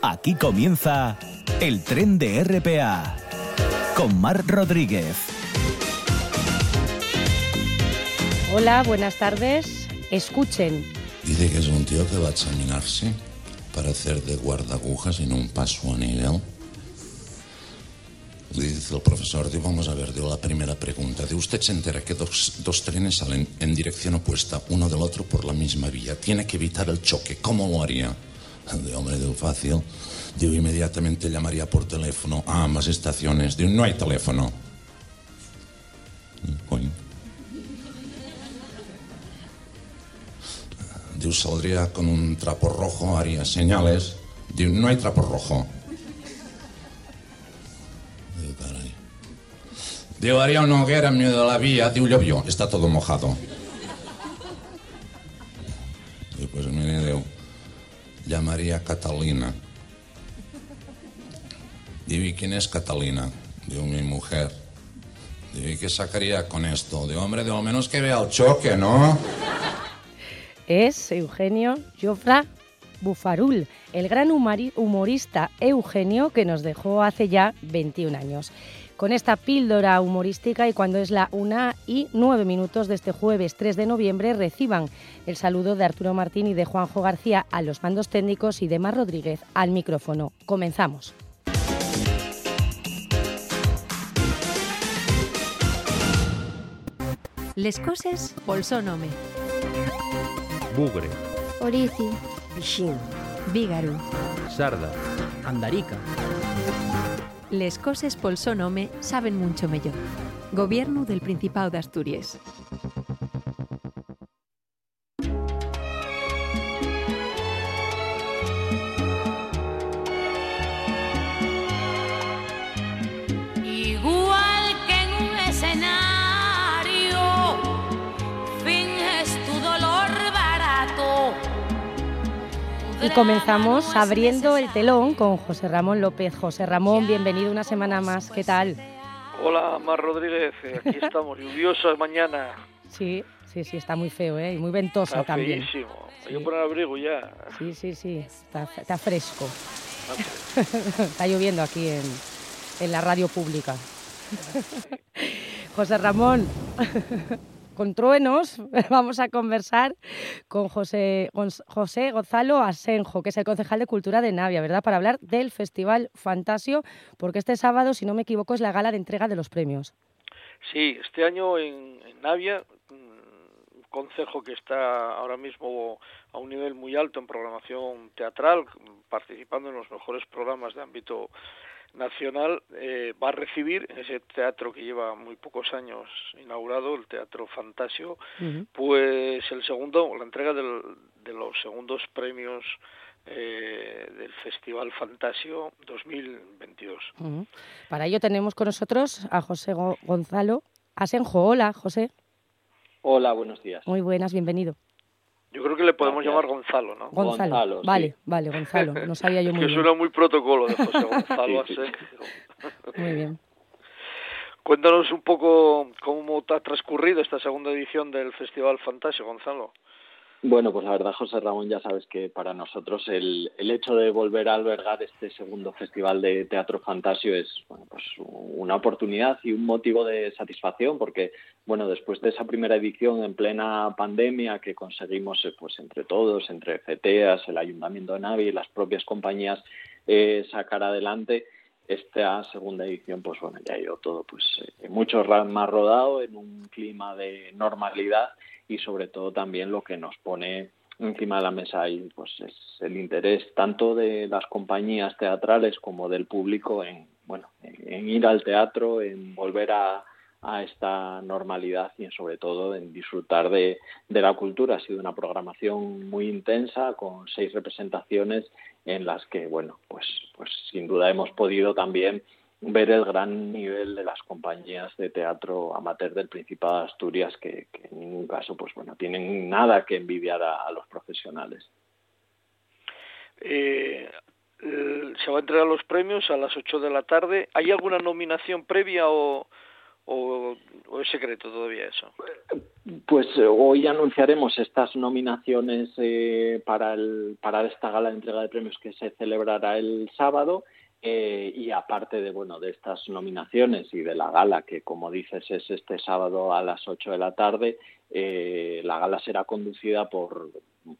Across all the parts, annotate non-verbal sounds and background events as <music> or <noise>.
Aquí comienza el tren de RPA con Mar Rodríguez. Hola, buenas tardes. Escuchen. Dice que es un tío que va a examinarse para hacer de guardagujas en un paso a nivel. Dice el profesor, digo, vamos a ver, digo, la primera pregunta. De usted se entera que dos, dos trenes salen en dirección opuesta, uno del otro por la misma vía. Tiene que evitar el choque. ¿Cómo lo haría? De hombre, digo, fácil. Digo, inmediatamente llamaría por teléfono a ambas estaciones. Digo, no hay teléfono. Coño. Digo, saldría con un trapo rojo, haría señales. Digo, no hay trapo rojo. Digo, caray. Digo, haría una hoguera en medio de la vía. Digo, llovió, está todo mojado. Llamaría Catalina. Digo, ¿y quién es Catalina? Digo, mi mujer. Digo, ¿y qué sacaría con esto? Digo, hombre, de lo menos que vea el choque, ¿no? Es Eugenio Jofra Bufarul, el gran humorista Eugenio que nos dejó hace ya 21 años. Con esta píldora humorística y cuando es la una y nueve minutos de este jueves 3 de noviembre reciban el saludo de Arturo Martín y de Juanjo García a los mandos técnicos y de Mar Rodríguez al micrófono. Comenzamos. Les coses pel. Bugre, Orici, Vígaro. Sarda, Andarica. Les coses son home saben mucho mellor. Gobierno del Principado de Asturias. Y comenzamos abriendo el telón con José Ramón López. José Ramón, bienvenido una semana más. ¿Qué tal? Hola, Mar Rodríguez, eh, aquí estamos, <laughs> lluviosa mañana, Sí, sí, sí, está muy feo, ¿eh? Y muy ventosa está también. feísimo, hay Sí. que poner abrigo ya. Sí, sí, sí, está, está fresco. <laughs> está lloviendo aquí en, en la radio pública. <laughs> José Ramón, con truenos <laughs> vamos a conversar con José, Gonz- José Gonzalo Asenjo, que es el concejal de Cultura de Navia, ¿verdad? Para hablar del Festival Fantasio, porque este sábado, si no me equivoco, es la gala de entrega de los premios. Sí, este año en, en Navia, mm, un concejo que está ahora mismo a un nivel muy alto en programación teatral, participando en los mejores programas de ámbito nacional, eh, va a recibir en ese teatro que lleva muy pocos años inaugurado, el Teatro Fantasio. Pues el segundo, la entrega del- de los segundos premios eh, del Festival Fantasio 2022. Ujú. Para ello tenemos con nosotros a José Go- Gonzalo Asenjo. Hola, José. Hola, buenos días. Muy buenas, bienvenido. Yo creo que le podemos Gracias. llamar Gonzalo, ¿no? Gonzalo. Gonzalo, vale, sí. vale, Gonzalo. No sabía yo <laughs> Es muy que bien. suena muy protocolo de José <laughs> Gonzalo Sí. Muy bien. <laughs> Cuéntanos un poco cómo ha transcurrido esta segunda edición del Festival Fantasio, Gonzalo. Bueno, pues la verdad, José Ramón, ya sabes que para nosotros el, el hecho de volver a albergar este segundo festival de teatro fantasio es bueno, pues una oportunidad y un motivo de satisfacción porque bueno, después de esa primera edición en plena pandemia que conseguimos eh, pues entre todos, entre FETEAS, el Ayuntamiento de Navi y las propias compañías eh, sacar adelante esta segunda edición, pues bueno, ya ha ido todo pues eh, mucho más rodado en un clima de normalidad y sobre todo también lo que nos pone encima de la mesa ahí pues es el interés tanto de las compañías teatrales como del público en bueno en, ir al teatro en volver a, a esta normalidad y sobre todo en disfrutar de, de la cultura. Ha sido una programación muy intensa con seis representaciones en las que bueno pues pues sin duda hemos podido también ver el gran nivel de las compañías de teatro amateur del Principado de Asturias que, que en ningún caso pues bueno tienen nada que envidiar a, a los profesionales Eh, eh, se va a entregar los premios a las 8 de la tarde. ¿Hay alguna nominación previa o, o, o es secreto todavía eso? Pues eh, hoy anunciaremos estas nominaciones eh, para, el, para esta gala de entrega de premios que se celebrará el sábado. Eh, y aparte de bueno de estas nominaciones y de la gala que como dices es este sábado a las 8 de la tarde la gala será conducida por,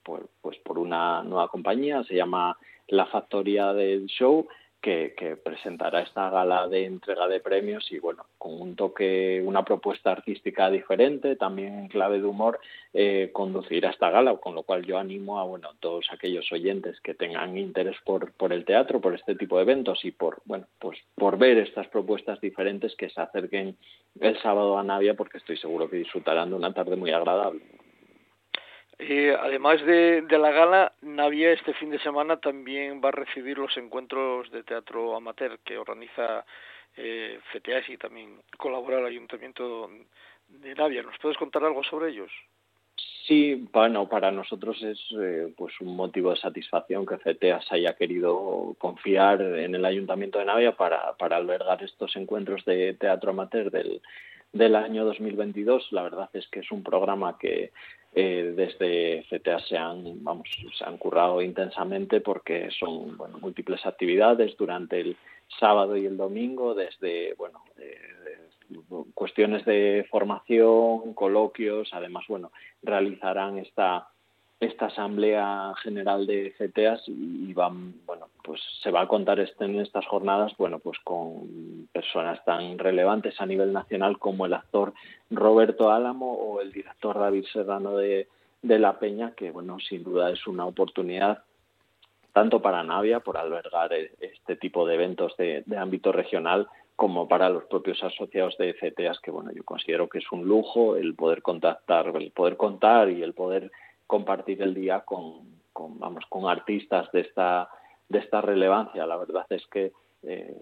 por pues por una nueva compañía se llama la Factoría del Show que, presentará esta gala de entrega de premios y bueno, con un toque, una propuesta artística diferente, también en clave de humor, eh, conducirá esta gala, con lo cual yo animo a bueno, todos aquellos oyentes que tengan interés por, por el teatro, por este tipo de eventos y por bueno, pues por ver estas propuestas diferentes que se acerquen el sábado a Navia, porque estoy seguro que disfrutarán de una tarde muy agradable. Eh, además de, la gala, Navia este fin de semana también va a recibir los encuentros de teatro amateur que organiza eh, FTAS y también colabora el Ayuntamiento de Navia. ¿Nos puedes contar algo sobre ellos? Sí, bueno, para nosotros es eh, pues un motivo de satisfacción que FETEAS haya querido confiar en el Ayuntamiento de Navia para, para albergar estos encuentros de teatro amateur del, del año 2022. La verdad es que es un programa que eh, desde CTA se han, vamos, se han currado intensamente porque son bueno, múltiples actividades durante el sábado y el domingo, desde bueno, eh, cuestiones de formación, coloquios, además bueno, realizarán esta esta asamblea general de CTAs y van, bueno, pues se va a contar este, en estas jornadas, bueno, pues con personas tan relevantes a nivel nacional como el actor Roberto Álamo o el director David Serrano de, de La Peña, que bueno, sin duda es una oportunidad tanto para Navia por albergar e, este tipo de eventos de, de ámbito regional como para los propios asociados de CTAs, que bueno, yo considero que es un lujo el poder contactar, el poder contar y el poder compartir el día con, vamos con artistas de esta de esta relevancia la verdad es que eh,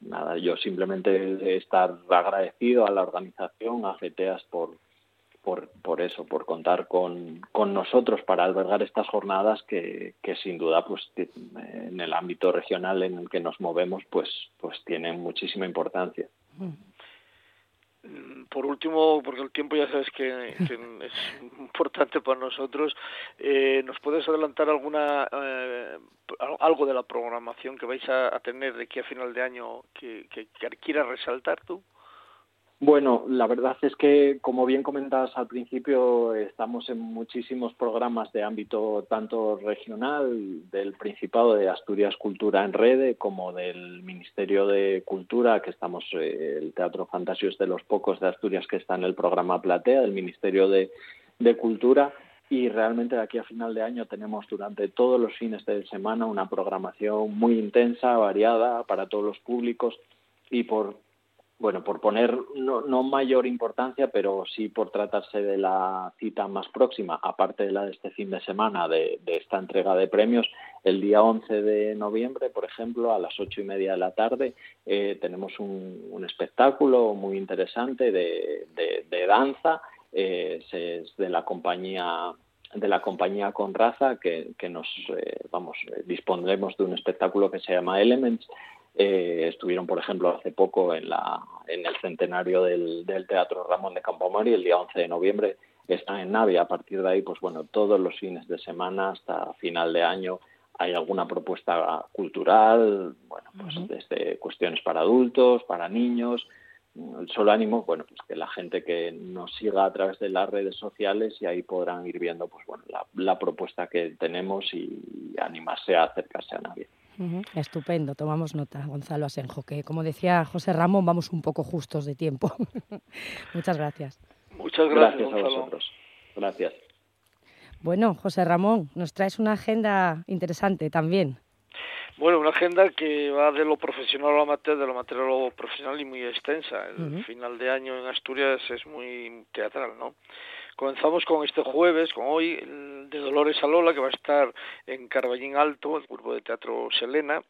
nada yo simplemente estar agradecido a la organización a FETEAS por por, por eso, por contar con, con nosotros para albergar estas jornadas que, que sin duda pues en el ámbito regional en el que nos movemos pues pues tienen muchísima importancia. Mm. Mm, por último, porque el tiempo ya sabes que, <laughs> es importante para nosotros, eh, ¿nos puedes adelantar alguna eh, algo de la programación que vais a, tener de aquí a final de año que, que, que quieras resaltar tú? Bueno, la verdad es que, como bien comentabas al principio, estamos en muchísimos programas de ámbito tanto regional, del Principado de Asturias Cultura en Rede, como del Ministerio de Cultura, que estamos, eh, el Teatro Fantasio es de los pocos de Asturias que está en el programa Platea, del Ministerio de, de Cultura. Y realmente de aquí a final de año tenemos durante todos los fines de semana una programación muy intensa, variada para todos los públicos y por bueno, por poner no, mayor importancia, pero sí por tratarse de la cita más próxima, aparte de la de este fin de semana, de, esta entrega de premios, el día 11 de noviembre, por ejemplo, a las ocho y media de la tarde, eh, tenemos un, espectáculo muy interesante de, danza, eh, es de la compañía de la compañía Conraza que, que nos eh, vamos dispondremos de un espectáculo que se llama Elements eh, estuvieron, por ejemplo, hace poco en, la, en el centenario del, del Teatro Ramón de Campomari, el día 11 de noviembre, están en Navia. A partir de ahí, pues bueno, todos los fines de semana hasta final de año hay alguna propuesta cultural, bueno, pues desde cuestiones para adultos, para niños. El solo ánimo, bueno, pues que la gente que nos siga a través de las redes sociales y ahí podrán ir viendo, pues bueno, la, la propuesta que tenemos y animarse a acercarse a Navia. Estupendo, tomamos nota, Gonzalo Asenjo, que como decía José Ramón, vamos un poco justos de tiempo. <laughs> Muchas gracias. Muchas gracias, gracias a vosotros. Gracias. Bueno, José Ramón, nos traes una agenda interesante también. Bueno, una agenda que va de lo profesional a lo amateur, de lo amateur a lo profesional y muy extensa. El final de año en Asturias es muy teatral, ¿no? Comenzamos con este jueves, con hoy, de Dolores Alola, que va a estar en Carballín Alto, el grupo de teatro Selena.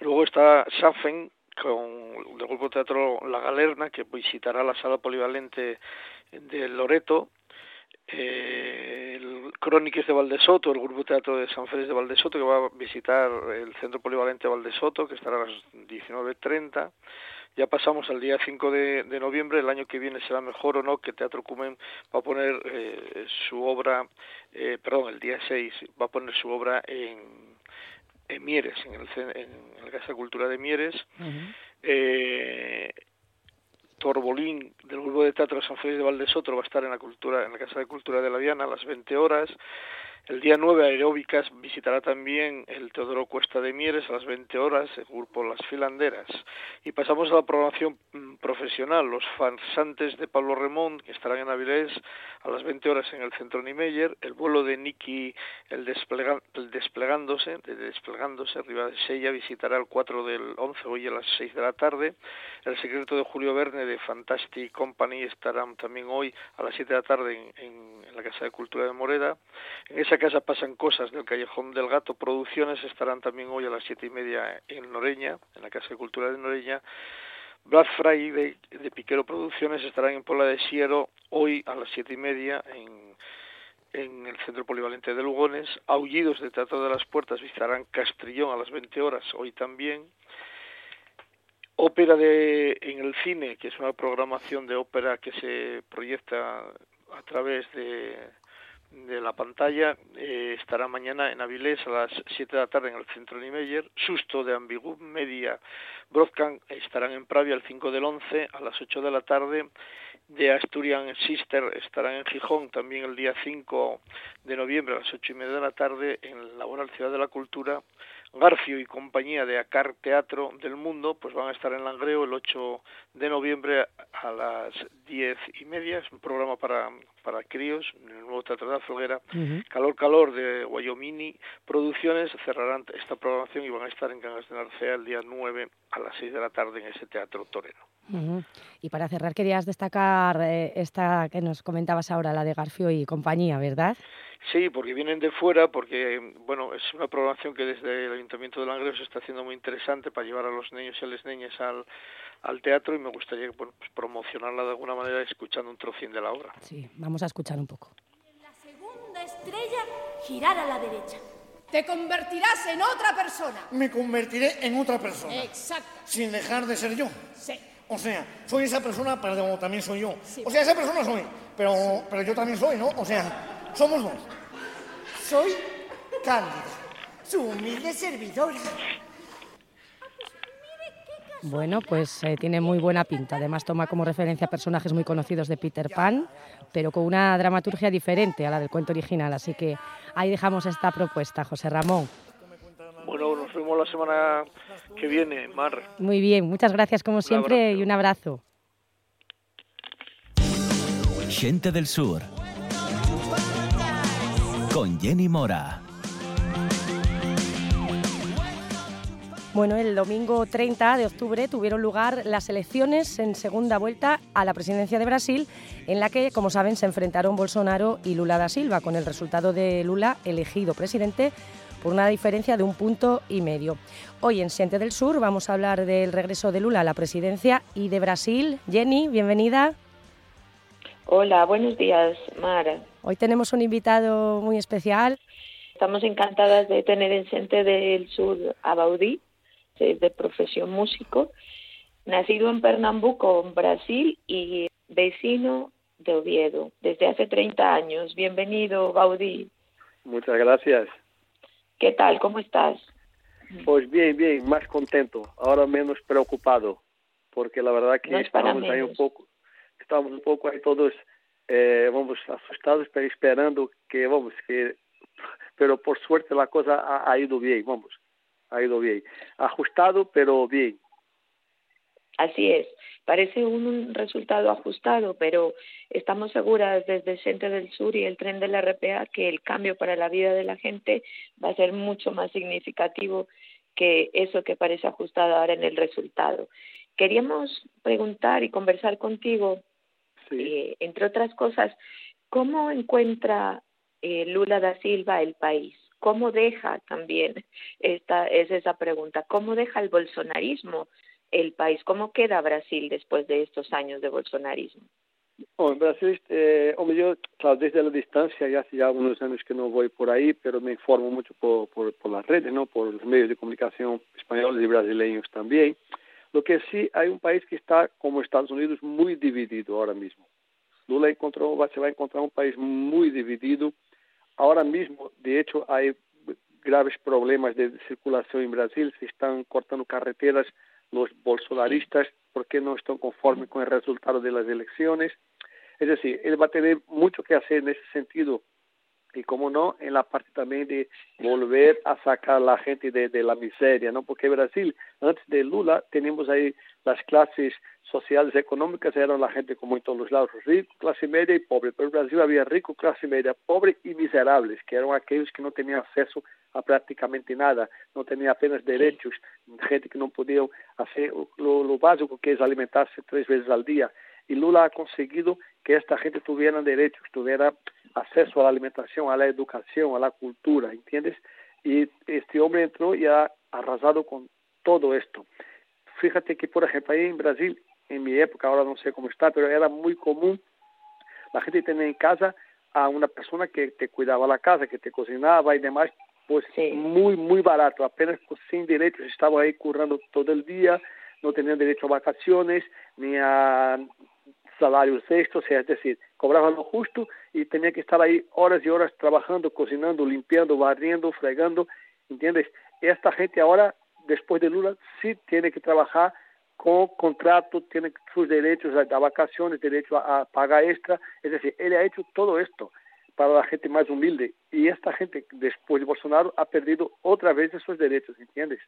Luego está Safen, con el grupo de teatro La Galerna, que visitará la sala polivalente de Loreto. Eh, el Cróniques de Valdesoto, el grupo de teatro de San Félix de Valdesoto, que va a visitar el centro polivalente de Valdesoto, que estará a las 19.30 Ya pasamos al día 5 de, noviembre, el año que viene será mejor o no que Teatro Cumen va a poner eh, su obra, eh, perdón, el día 6 va a poner su obra en, en Mieres, en, el, en, la Casa de Cultura de Mieres. eh, Torbolín del grupo de teatro San Félix de Valdesotro va a estar en la cultura en la Casa de Cultura de la Diana a las 20 horas. El día 9 Aeróbicas visitará también el Teodoro Cuesta de Mieres a las 20 horas, el grupo Las Filanderas. Y pasamos a la programación mm, profesional, los farsantes de Pablo Remón, que estarán en Avilés a las 20 horas en el Centro Niemeyer, el vuelo de Nicky, el, desplegándose, de desplegándose arriba de Sella, visitará el 4 del 11 hoy a las 6 de la tarde, el secreto de Julio Verne de Fantastic Company estarán también hoy a las 7 de la tarde en, en la Casa de Cultura de Moreda. En esa casa pasan cosas del Callejón del Gato. Producciones estarán también hoy a las siete y media en Noreña, en la Casa de Cultura de Noreña. Black Friday de Piquero Producciones estarán en Pola de Siero hoy a las siete y media en, el Centro Polivalente de Lugones. Aullidos de Teatro de las Puertas visitarán Castrillón a las 20 horas hoy también. Ópera de, en el cine, que es una programación de ópera que se proyecta a través de, de la pantalla eh, estará mañana en Avilés a las 7 de la tarde en el Centro Niemeyer. Susto de Ambigu Media Broadcast estarán en Pravia el 5 del 11 a las 8 de la tarde. De Asturian Sister estarán en Gijón también el día 5 de noviembre a las 8 y media de la tarde en la Laboral Ciudad de la Cultura. Garfio y compañía de Acar Teatro del Mundo pues van a estar en Langreo el 8 de noviembre a las 10 y media. Es un programa para, para críos en el nuevo Teatro de la Floguera. Calor Calor de Wyoming Producciones cerrarán esta programación y van a estar en Cangas de Narcea el día 9 a las 6 de la tarde en ese teatro torero. Y para cerrar querías destacar eh, esta que nos comentabas ahora, la de Garfio y compañía, ¿verdad? Sí, porque vienen de fuera, porque bueno, es una programación que desde el Ayuntamiento de Langreo se está haciendo muy interesante para llevar a los niños y a las niñas al, al teatro y me gustaría bueno, pues promocionarla de alguna manera escuchando un trocín de la obra. Sí, vamos a escuchar un poco. La segunda estrella, girar a la derecha. Te convertirás en otra persona. Me convertiré en otra persona. Exacto. Sin dejar de ser yo. Sí. O sea, soy esa persona, pero también soy yo. O sea, esa persona soy, pero, pero yo también soy, ¿no? O sea, somos dos. Soy Cándida, su humilde servidora. Bueno, pues eh, tiene muy buena pinta. Además toma como referencia personajes muy conocidos de Peter Pan, pero con una dramaturgia diferente a la del cuento original. Así que ahí dejamos esta propuesta, José Ramón. Bueno, nos vemos la semana que viene, Mar. Muy bien, muchas gracias como siempre y un abrazo. Gente del Sur. Con Jenny Mora. Bueno, el domingo 30 de octubre tuvieron lugar las elecciones en segunda vuelta a la presidencia de Brasil, en la que, como saben, se enfrentaron Bolsonaro y Lula da Silva, con el resultado de Lula elegido presidente por una diferencia de un punto y medio. Hoy en Siente del Sur vamos a hablar del regreso de Lula a la presidencia y de Brasil. Jenny, bienvenida. Hola, buenos días, Mara. Hoy tenemos un invitado muy especial. Estamos encantadas de tener en Siente del Sur a Baudí, de profesión músico, nacido en Pernambuco, Brasil, y vecino de Oviedo desde hace 30 años. Bienvenido, Baudí. Muchas gracias. ¿Qué tal? ¿Cómo estás? Pues bien, bien, más contento, ahora menos preocupado, porque la verdad que no estamos ahí un poco, estamos un poco ahí todos, eh, vamos, asustados, pero esperando que, vamos, que, pero por suerte la cosa ha, ha ido bien, vamos ha ido bien. Ajustado, pero bien. Así es. Parece un resultado ajustado, pero estamos seguras desde el Centro del Sur y el tren de la RPA que el cambio para la vida de la gente va a ser mucho más significativo que eso que parece ajustado ahora en el resultado. Queríamos preguntar y conversar contigo, eh, entre otras cosas, ¿cómo encuentra eh, Lula da Silva el país? ¿Cómo deja también, esta es esa pregunta, cómo deja el bolsonarismo el país? ¿Cómo queda Brasil después de estos años de bolsonarismo? Bom, en Brasil, eh, hombre, yo, claro, desde la distancia, ya hace ya unos años que no voy por ahí, pero me informo mucho por, por, por las redes, ¿no? por los medios de comunicación españoles y brasileños también. Lo que sí hay un país que está, como Estados Unidos, muy dividido ahora mismo. Lula encontró, se va a encontrar un país muy dividido. Ahora mismo, de hecho, hay graves problemas de circulación en Brasil, se están cortando carreteras los bolsonaristas porque no están conformes con el resultado de las elecciones. Es decir, él va a tener mucho que hacer en ese sentido y como no, en la parte también de volver a sacar a la gente de, de, la miseria, ¿no? Porque Brasil, antes de Lula, tenemos ahí las clases sociales económicas, eran la gente como en todos los lados, rico, clase media y pobre, pero en Brasil había rico, clase media, pobre y miserables, que eran aquellos que no tenían acceso a prácticamente nada, no tenían apenas derechos, gente que no podía hacer lo, lo básico que es alimentarse tres veces al día. Y Lula ha conseguido que esta gente tuviera derechos, tuviera acceso a la alimentación, a la educación, a la cultura, ¿entiendes? Y este hombre entró y ha arrasado con todo esto. Fíjate que, por ejemplo, ahí en Brasil, en mi época, ahora no sé cómo está, pero era muy común la gente tener en casa a una persona que te cuidaba la casa, que te cocinaba y demás, pues muy, muy barato, apenas pues, sin derechos, estaba ahí currando todo el día, no tenían derecho a vacaciones, ni a salarios extras, es decir, cobraba lo justo y tenía que estar ahí horas y horas trabajando, cocinando, limpiando, barriendo, fregando, ¿entiendes? Esta gente ahora, después de Lula, sí tiene que trabajar con contrato, tiene sus derechos a, vacaciones, derecho a, a paga extra, es decir, él ha hecho todo esto para la gente más humilde y esta gente después de Bolsonaro ha perdido otra vez esos derechos, ¿entiendes?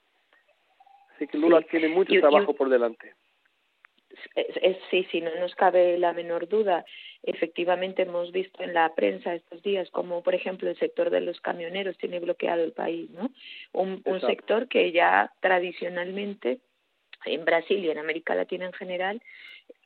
Así que Lula Sí. tiene mucho trabajo por delante. Es- es- sí, sí, no nos cabe la menor duda. Efectivamente, hemos visto en la prensa estos días como, por ejemplo, el sector de los camioneros tiene bloqueado el país, ¿no? Un, un sector que ya tradicionalmente en Brasil y en América Latina en general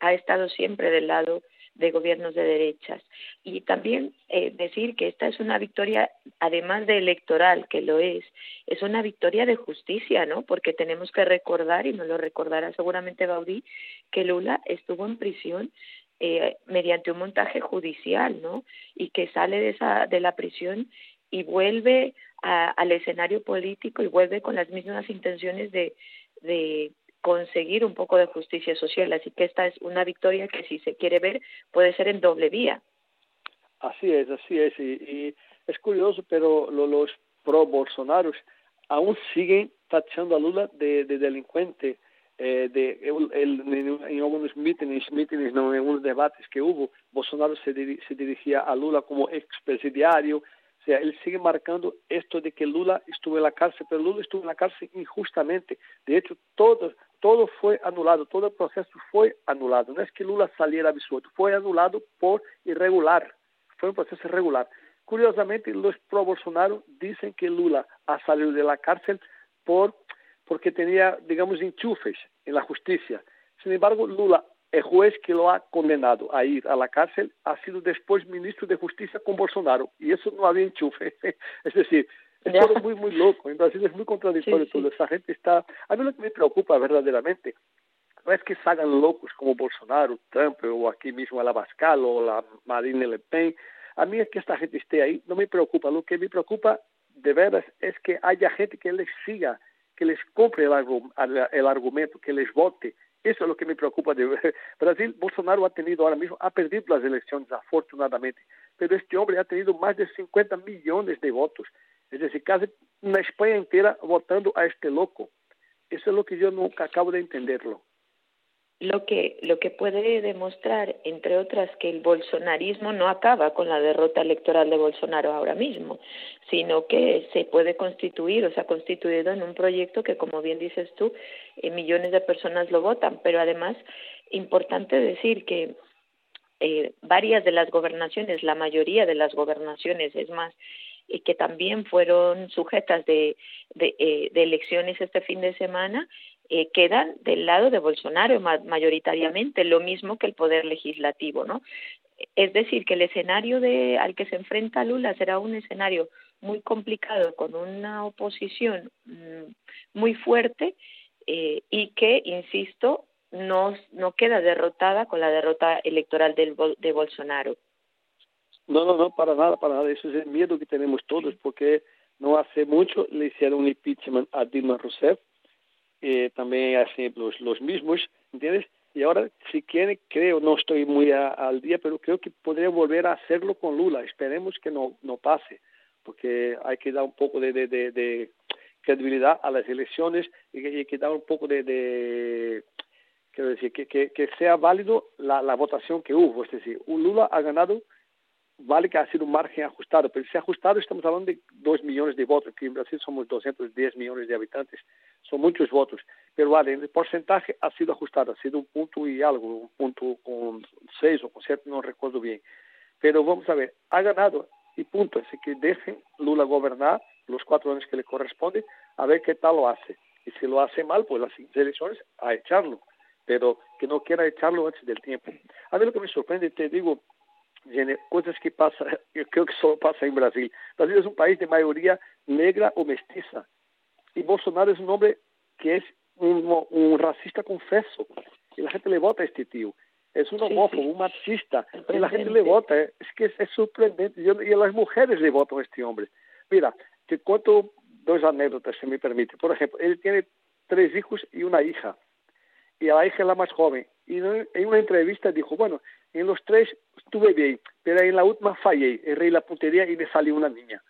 ha estado siempre del lado de gobiernos de derechas. Y también eh, decir que esta es una victoria, además de electoral, que lo es, es una victoria de justicia, ¿no? Porque tenemos que recordar, y nos lo recordará seguramente Gaudí, que Lula estuvo en prisión eh, mediante un montaje judicial, ¿no? Y que sale de, esa, de la prisión y vuelve a- al escenario político y vuelve con las mismas intenciones de, de conseguir un poco de justicia social. Así que esta es una victoria que si se quiere ver puede ser en doble vía. Así es, así es. Y, es curioso, pero lo- los pro Bolsonaros aún siguen tachando a Lula de, de delincuente. Eh, de, en, algunos mítines, mítines en algunos debates que hubo, Bolsonaro se, diri- se dirigía a Lula como expresidiario. Sea, él sigue marcando esto de que Lula estuvo en la cárcel, pero Lula estuvo en la cárcel injustamente. De hecho, todo, todo fue anulado, todo el proceso fue anulado. No es que Lula saliera absuelto, fue anulado por irregular. Fue un proceso irregular. Curiosamente, los pro Bolsonaro dicen que Lula ha salido de la cárcel por porque tenía, digamos, enchufes en la justicia. Sin embargo, Lula, el juez que lo ha condenado a ir a la cárcel, ha sido después ministro de Justicia con Bolsonaro. Y eso no había enchufe. <laughs> es decir, es todo muy, muy loco. En Brasil es muy contradictorio todo. Esa gente está... A mí lo que me preocupa verdaderamente no es que salgan locos como Bolsonaro, Trump o aquí mismo el Abascal o la Marine Le Pen. A mí es que esta gente esté ahí, no me preocupa. Lo que me preocupa de veras es que haya gente que les siga, que les compre el, el argumento, que les vote. Eso es lo que me preocupa de <laughs> Brasil. Bolsonaro ha tenido ahora mismo, ha perdido las elecciones afortunadamente, pero este hombre ha tenido más de 50 millones de votos. Es decir, casi una España entera votando a este loco. Eso es lo que yo nunca acabo de entenderlo. Lo que, lo que puede demostrar, entre otras, que el bolsonarismo no acaba con la derrota electoral de Bolsonaro ahora mismo, sino que se puede constituir o se ha constituido en un proyecto que, como bien dices tú, eh, millones de personas lo votan. Pero además, importante decir que eh, varias de las gobernaciones, la mayoría de las gobernaciones, es más, y que también fueron sujetas de, de, eh, de elecciones este fin de semana, eh, quedan del lado de Bolsonaro ma mayoritariamente, lo mismo que el poder legislativo, ¿no? Es decir, que el escenario de, al que se enfrenta Lula será un escenario muy complicado, con una oposición mmm, muy fuerte eh, y que, insisto, no, no queda derrotada con la derrota electoral del, de Bolsonaro. No, no, no, para nada, para nada. Eso es el miedo que tenemos todos, porque no hace mucho le hicieron un impeachment a Dilma Rousseff eh, también los, los mismos, ¿entiendes? Y ahora, si quiere, creo, no estoy muy al día, pero creo que podría volver a hacerlo con Lula. Esperemos que no, no pase, porque hay que dar un poco de, de, de, credibilidad a las elecciones y hay que dar un poco de, quiero decir, que, que, que sea válido la, la votación que hubo. Es decir, Lula ha ganado vale que ha sido un margen ajustado, pero si ajustado estamos hablando de dos millones de votos, que en Brasil somos 210 millones de habitantes, son muchos votos, pero vale, el porcentaje ha sido ajustado, ha sido un punto y algo, un punto con seis o con siete, no recuerdo bien. Pero vamos a ver, ha ganado y punto, así que dejen Lula gobernar los cuatro años que le corresponde, a ver qué tal lo hace. Y si lo hace mal, pues las elecciones a echarlo, pero que no quiera echarlo antes del tiempo. A mí lo que me sorprende, te digo, cosas que pasa, <laughs> yo creo que solo pasa en Brasil. Brasil es un país de mayoría negra o mestiza. Y Bolsonaro es un hombre que es un, un racista confeso. Y la gente le vota a este tío. Es un homófobo, un machista. Y la gente le vota. Es que es, es sorprendente. Y, y, las mujeres le votan a este hombre. Mira, te cuento dos anécdotas, si me permite. Por ejemplo, él tiene tres hijos y una hija. Y la hija es la más joven. Y en una entrevista dijo, bueno, en los tres estuve bien, pero en la última fallé, erré la puntería y me salió una niña.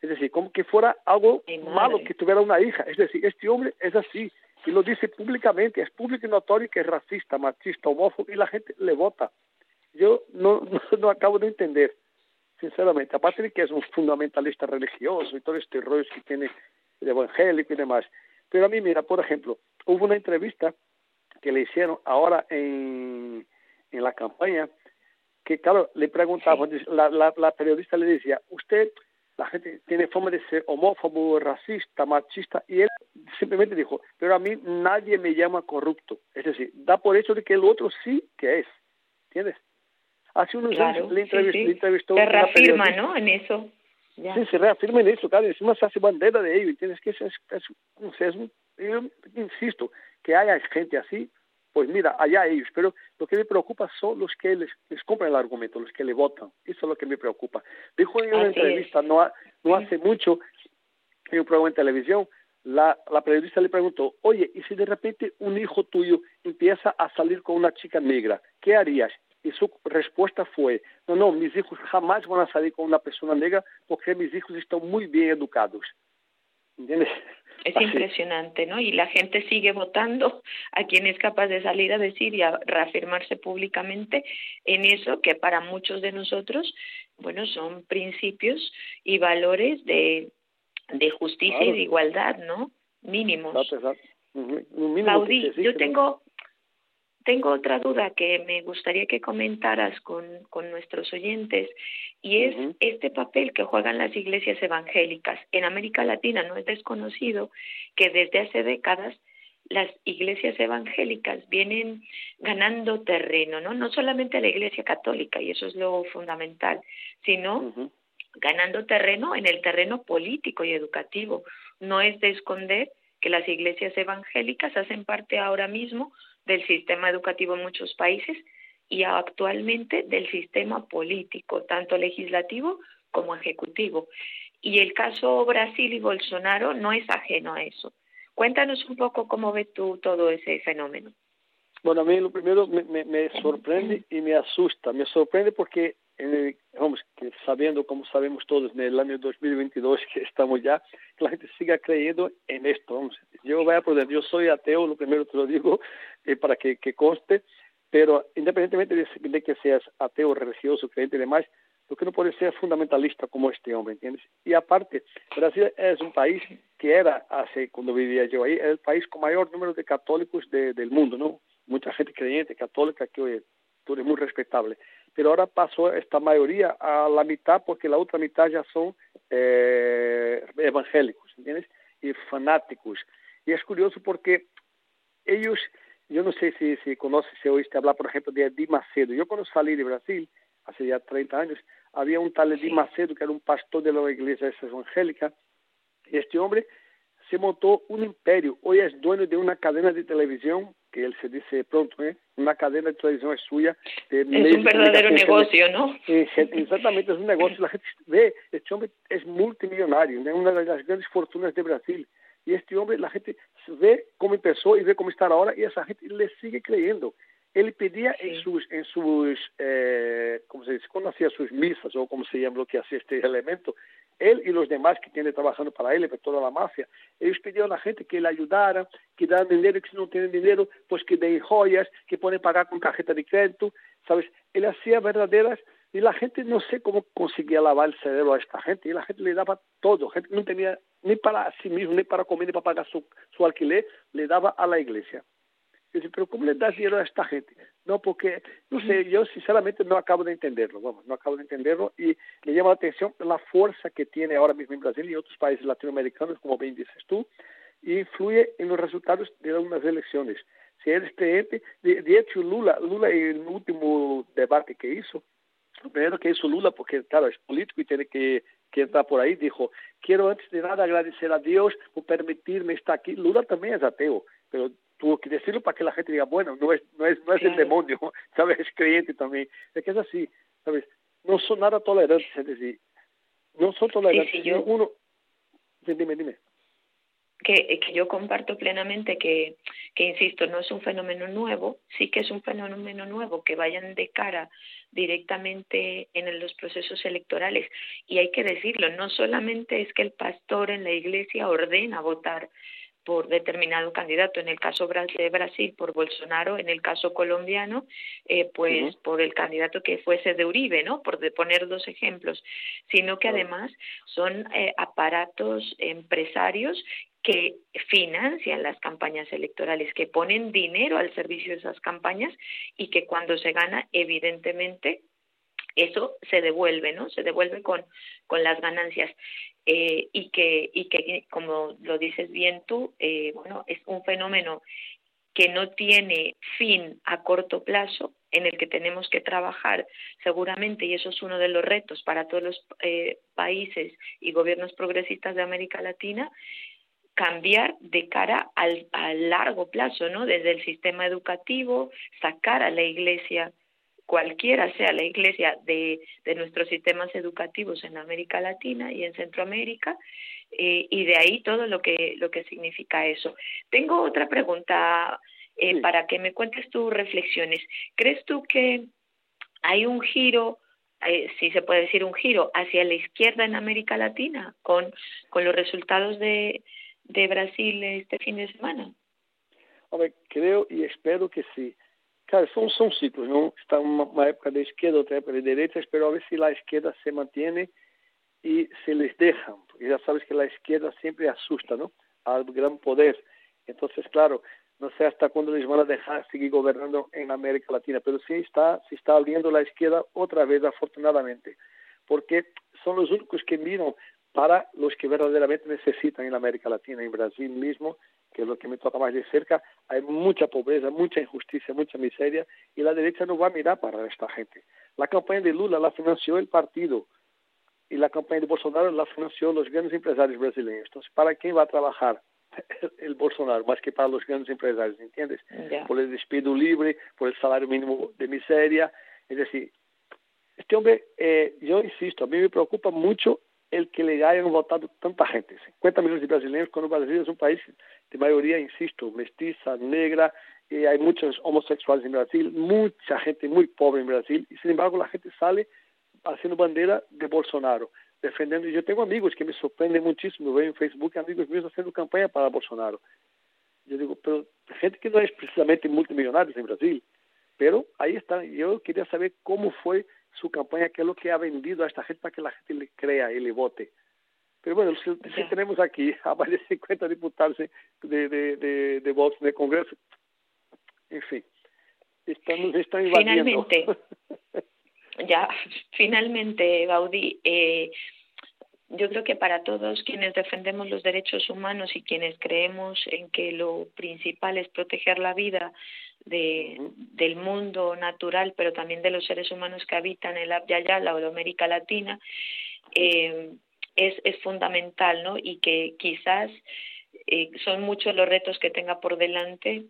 Es decir, como que fuera algo malo que tuviera una hija. Es decir, este hombre es así y lo dice públicamente, es público y notorio que es racista, machista, homófobo y la gente le vota. Yo no, <laughs> no, no acabo de entender, sinceramente, aparte de que es un fundamentalista religioso y todo este rollo que tiene el evangélico y demás. Pero a mí, mira, por ejemplo, hubo una entrevista que le hicieron ahora en, en la campaña, que claro, le preguntaban, la, la, la, periodista le decía, usted, la gente tiene forma de ser homófobo, racista, machista, y él simplemente dijo, pero a mí nadie me llama corrupto. Es decir, da por hecho de que el otro sí que es. ¿Entiendes? Hace unos claro, años le entrevistó, sí, sí. entrevistó se reafirma, ¿no? En eso. Ya. Sí, se reafirma en eso, claro, encima se hace bandera de ello, ¿entiendes? Que es, es, es, es un, yo insisto, que haya gente así, pues mira, allá ellos, pero lo que me preocupa son los que les, les compran el argumento, los que le votan, eso es lo que me preocupa. Dijo en una Así entrevista, no, ha, no hace mucho, en un programa en televisión, la, la periodista le preguntó, oye, ¿y si de repente un hijo tuyo empieza a salir con una chica negra, qué harías? Y su respuesta fue, no, no, mis hijos jamás van a salir con una persona negra porque mis hijos están muy bien educados. ¿Entiendes? Es Así. impresionante, ¿no? Y la gente sigue votando a quien es capaz de salir a decir y a reafirmarse públicamente en eso que para muchos de nosotros, bueno, son principios y valores de, de justicia Claro. y de igualdad, ¿no? Mínimos. Exacto, exacto. Ujú, un mínimo Baudí, yo tengo tengo otra duda que me gustaría que comentaras con, con nuestros oyentes y es este papel que juegan las iglesias evangélicas. En América Latina no es desconocido que desde hace décadas las iglesias evangélicas vienen ganando terreno, ¿no? No solamente la iglesia católica, y eso es lo fundamental, sino ganando terreno en el terreno político y educativo. No es de esconder que las iglesias evangélicas hacen parte ahora mismo del sistema educativo en muchos países y actualmente del sistema político, tanto legislativo como ejecutivo. Y el caso Brasil y Bolsonaro no es ajeno a eso. Cuéntanos un poco cómo ves tú todo ese fenómeno. Bueno, a mí lo primero me, me, me sorprende y me asusta. Me sorprende porque, el- vamos, que sabiendo, como sabemos todos, en el año 2022 que estamos ya, que la gente siga creyendo en esto. Vamos. Yo voy a poder, yo soy ateo, lo primero te lo digo, eh, para que, que conste, pero independientemente de, de que seas ateo, religioso, creyente y demás, lo que no puede ser fundamentalista como este hombre, ¿entiendes? Y aparte, Brasil es un país que era, hace cuando vivía yo ahí, el país con mayor número de católicos de, del mundo, ¿no? Mucha gente creyente, católica, que oye, tú eres muy respetable. Pero ahora pasó esta mayoría a la mitad porque la otra mitad ya son eh, evangélicos, ¿entiendes? Y fanáticos. Y es curioso porque ellos, yo no sé si, si conoces, si oíste hablar, por ejemplo, de Edir Macedo. Yo cuando salí de Brasil, hace ya 30 años, había un tal Edir Macedo que era un pastor de la iglesia evangélica, y este hombre se montó un imperio. Hoy es dueño de una cadena de televisión, que él se dice pronto, ¿eh? Una cadena de televisión es suya. Es un verdadero negocio, ¿no? <laughs> Eh, Exactamente, es un negocio. La gente ve, este hombre es multimillonario, es una de las grandes fortunas de Brasil. Y este hombre, la gente ve cómo empezó y ve cómo está ahora y esa gente le sigue creyendo. Él pedía en sus, en sus eh, ¿cómo se dice? Cuando hacía sus misas o como se llama lo que hacía este elemento, él y los demás que tienen trabajando para él, para toda la mafia, ellos pidieron a la gente que le ayudara, que dan dinero que si no tienen dinero, pues que den joyas, que pueden pagar con tarjeta de crédito, ¿sabes? Él hacía verdaderas y la gente no sé cómo conseguía lavar el cerebro a esta gente y la gente le daba todo, gente no tenía ni para sí mismo, ni para comer, ni para pagar su, su alquiler, le daba a la iglesia. Yo pero ¿cómo le das dinero a esta gente? No, porque, no sé, yo sinceramente no acabo de entenderlo, vamos, no acabo de entenderlo y me llama la atención la fuerza que tiene ahora mismo en Brasil y otros países latinoamericanos, como bien dices tú, y influye en los resultados de algunas elecciones. Si eres creyente, de, de hecho Lula, Lula en el último debate que hizo, lo primero que hizo Lula, porque claro, es político y tiene que, que entrar por ahí, dijo, quiero antes de nada agradecer a Dios por permitirme estar aquí. Lula también es ateo, pero tuvo que decirlo para que la gente diga, bueno, no es, no es, no es el demonio, <laughs> ¿sabes? Es creyente también. Es que es así, ¿sabes? No son nada tolerantes, es decir, no son tolerantes. Sí, yo... Uno, dime, dime. Que, que, yo comparto plenamente que, que, insisto, no es un fenómeno nuevo, sí que es un fenómeno nuevo que vayan de cara directamente en los procesos electorales. Y hay que decirlo, no solamente es que el pastor en la iglesia ordena votar por determinado candidato, en el caso de Brasil por Bolsonaro, en el caso colombiano, eh, pues por el candidato que fuese de Uribe, ¿no? Por de poner dos ejemplos, sino que además son eh, aparatos empresarios que financian las campañas electorales, que ponen dinero al servicio de esas campañas y que cuando se gana, evidentemente, eso se devuelve, ¿no? Se devuelve con, con las ganancias. Eh, y, que, y que, como lo dices bien tú, eh, bueno, es un fenómeno que no tiene fin a corto plazo, en el que tenemos que trabajar seguramente, y eso es uno de los retos para todos los eh, países y gobiernos progresistas de América Latina, cambiar de cara al, al largo plazo, ¿no? Desde el sistema educativo, sacar a la iglesia cualquiera sea la iglesia de, de nuestros sistemas educativos en América Latina y en Centroamérica, eh, y de ahí todo lo que, lo que significa eso. Tengo otra pregunta eh, para que me cuentes tus reflexiones. ¿Crees tú que hay un giro, eh, si se puede decir un giro, hacia la izquierda en América Latina con, con los resultados de, de Brasil este fin de semana? Hombre, creo y espero que sí. Son, son ciclos, ¿no? Está una, una, época de izquierda, otra época de derecha, pero a ver si la izquierda se mantiene y se les deja, porque ya sabes que la izquierda siempre asusta, ¿no? Al gran poder. Entonces, claro, no sé hasta cuándo les van a dejar seguir gobernando en América Latina, pero sí está, se está abriendo la izquierda otra vez, afortunadamente, porque son los únicos que miran para los que verdaderamente necesitan en América Latina, en Brasil mismo, que es lo que me toca más de cerca, hay mucha pobreza, mucha injusticia, mucha miseria, y la derecha no va a mirar para esta gente. La campaña de Lula la financió el partido, y la campaña de Bolsonaro la financió los grandes empresarios brasileños. Entonces, ¿para quién va a trabajar <laughs> el Bolsonaro más que para los grandes empresarios, ¿entiendes? Yeah. Por el despido libre, por el salario mínimo de miseria. Es decir, este hombre, eh, yo insisto, a mí me preocupa mucho el que le hayan votado tanta gente, 50 millones de brasileños, cuando Brasil es un país de mayoría, insisto, mestiza, negra, y hay muchos homosexuales en Brasil, mucha gente muy pobre en Brasil, y sin embargo la gente sale haciendo bandera de Bolsonaro, defendiendo. Yo tengo amigos que me sorprenden muchísimo, veo en Facebook amigos míos haciendo campaña para Bolsonaro. Yo digo, pero gente que no es precisamente multimillonarios en Brasil, pero ahí está. Yo quería saber cómo fue su campaña, qué es lo que ha vendido a esta gente para que la gente le crea y le vote. Pero bueno, si, si tenemos aquí a más de 50 diputados de, de, de, de votos en el Congreso, en fin, estamos, están invadiendo. Finalmente, <laughs> ya, finalmente, Gaudí, eh, yo creo que para todos quienes defendemos los derechos humanos y quienes creemos en que lo principal es proteger la vida de, del mundo natural, pero también de los seres humanos que habitan el Abya o la América Latina, eh, es, es fundamental, ¿no? Y que quizás eh, son muchos los retos que tenga por delante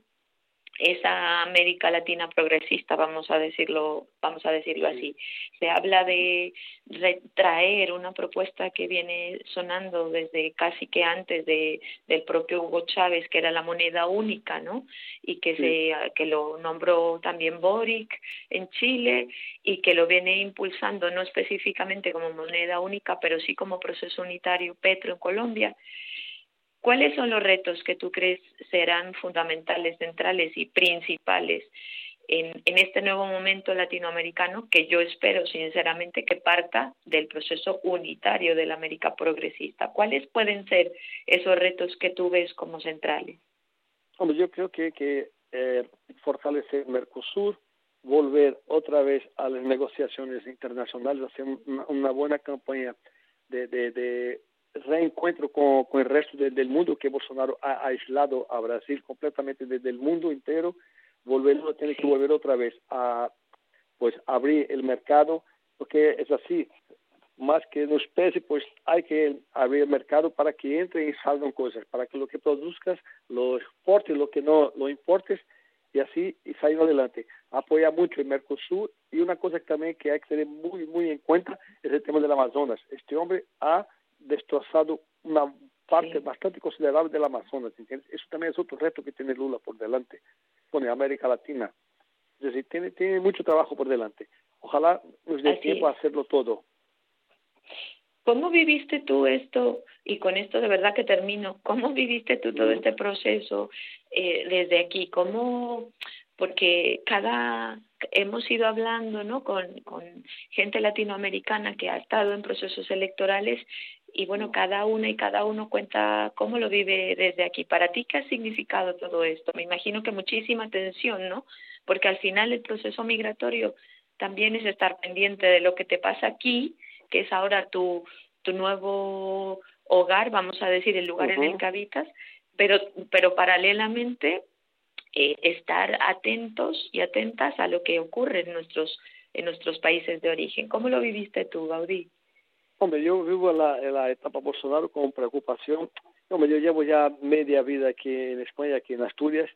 esa América Latina progresista, vamos a decirlo, vamos a decirlo así. Se habla de retraer una propuesta que viene sonando desde casi que antes de, del propio Hugo Chávez, que era la moneda única, ¿no? Y que se que lo nombró también Boric en Chile y que lo viene impulsando no específicamente como moneda única, pero sí como proceso unitario Petro en Colombia. ¿Cuáles son los retos que tú crees serán fundamentales, centrales y principales en, este nuevo momento latinoamericano que yo espero sinceramente que parta del proceso unitario de la América progresista? ¿Cuáles pueden ser esos retos que tú ves como centrales? Hombre, yo creo que, que eh, fortalecer Mercosur, volver otra vez a las negociaciones internacionales, hacer una, buena campaña de reencuentro con, con el resto de, del mundo que Bolsonaro ha aislado a Brasil completamente desde el mundo entero, volverlo tiene que volver otra vez a pues abrir el mercado, porque es así, más que nos pese, pues hay que abrir el mercado para que entren y salgan cosas, para que lo que produzcas lo exportes, lo que no lo importes y así y salir adelante. Apoya mucho el Mercosur y una cosa también que hay que tener muy, muy en cuenta es el tema del Amazonas. Este hombre ha destrozado una parte sí. bastante considerable del Amazonas. ¿entiendes? Eso también es otro reto que tiene Lula por delante, pone América Latina. Es decir, tiene, tiene mucho trabajo por delante. Ojalá nos dé Así tiempo es. a hacerlo todo. ¿Cómo viviste tú esto? Y con esto de verdad que termino. ¿Cómo viviste tú todo este proceso eh, desde aquí? ¿Cómo? Porque cada hemos ido hablando, ¿no? Con, con gente latinoamericana que ha estado en procesos electorales y bueno, cada una y cada uno cuenta cómo lo vive desde aquí. Para ti, ¿qué ha significado todo esto? Me imagino que muchísima tensión, ¿no? Porque al final el proceso migratorio también es estar pendiente de lo que te pasa aquí, que es ahora tu, tu nuevo hogar, vamos a decir, el lugar uh -huh. en el que habitas, pero, pero paralelamente eh, estar atentos y atentas a lo que ocurre en nuestros, en nuestros países de origen. ¿Cómo lo viviste tú, Gaudí? Hombre, yo vivo en la, en la etapa Bolsonaro con preocupación. Hombre, yo llevo ya media vida aquí en España, aquí en Asturias.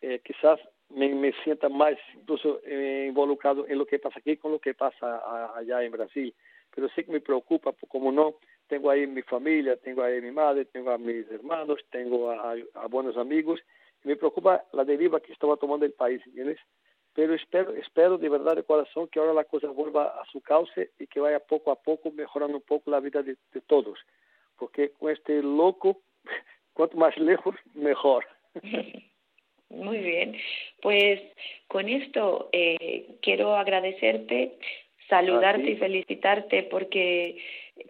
Eh, quizás me, me, sienta más incluso eh, involucrado en lo que pasa aquí con lo que pasa allá en Brasil. Pero sí que me preocupa, como no, tengo ahí mi familia, tengo ahí mi madre, tengo a mis hermanos, tengo a, buenos amigos. Y me preocupa la deriva que estaba tomando el país, ¿entiendes? Pero espero, espero de verdad de corazón que ahora la cosa vuelva a su cauce y que vaya poco a poco mejorando un poco la vida de, de todos, porque con este loco, <laughs> cuanto más lejos, mejor. <laughs> Muy bien, pues con esto eh, quiero agradecerte, saludarte y felicitarte porque